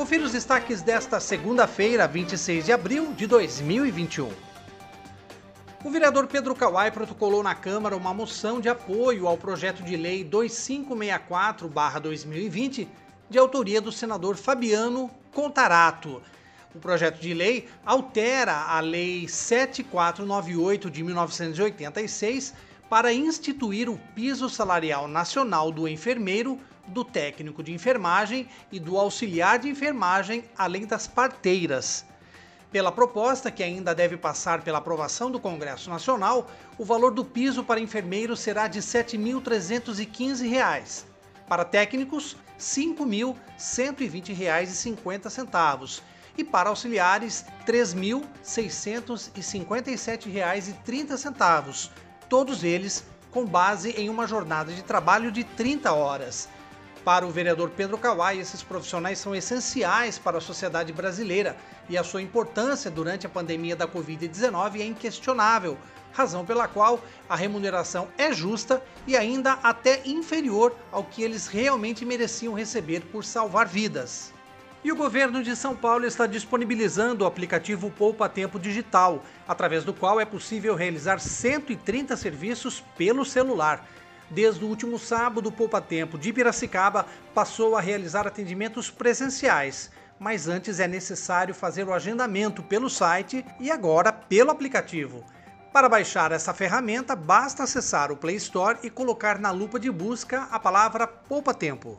Confira os destaques desta segunda-feira, 26 de abril de 2021. O vereador Pedro Kawai protocolou na Câmara uma moção de apoio ao projeto de lei 2564-2020, de autoria do senador Fabiano Contarato. O projeto de lei altera a Lei 7498 de 1986 para instituir o piso salarial nacional do enfermeiro, do técnico de enfermagem e do auxiliar de enfermagem, além das parteiras. Pela proposta, que ainda deve passar pela aprovação do Congresso Nacional, o valor do piso para enfermeiros será de R$ 7.315. Para técnicos, R$ 5.120,50 e para auxiliares, R$ 3.657,30, todos eles com base em uma jornada de trabalho de 30 horas. Para o vereador Pedro Kawai, esses profissionais são essenciais para a sociedade brasileira e a sua importância durante a pandemia da Covid-19 é inquestionável, razão pela qual a remuneração é justa e ainda até inferior ao que eles realmente mereciam receber por salvar vidas. E o governo de São Paulo está disponibilizando o aplicativo Poupa Tempo Digital, através do qual é possível realizar 130 serviços pelo celular. Desde o último sábado, o Poupa Tempo de Piracicaba passou a realizar atendimentos presenciais, mas antes é necessário fazer o agendamento pelo site e agora pelo aplicativo. Para baixar essa ferramenta, basta acessar o Play Store e colocar na lupa de busca a palavra Poupa Tempo.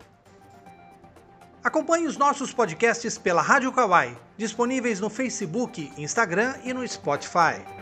Acompanhe os nossos podcasts pela Rádio Kawai, disponíveis no Facebook, Instagram e no Spotify.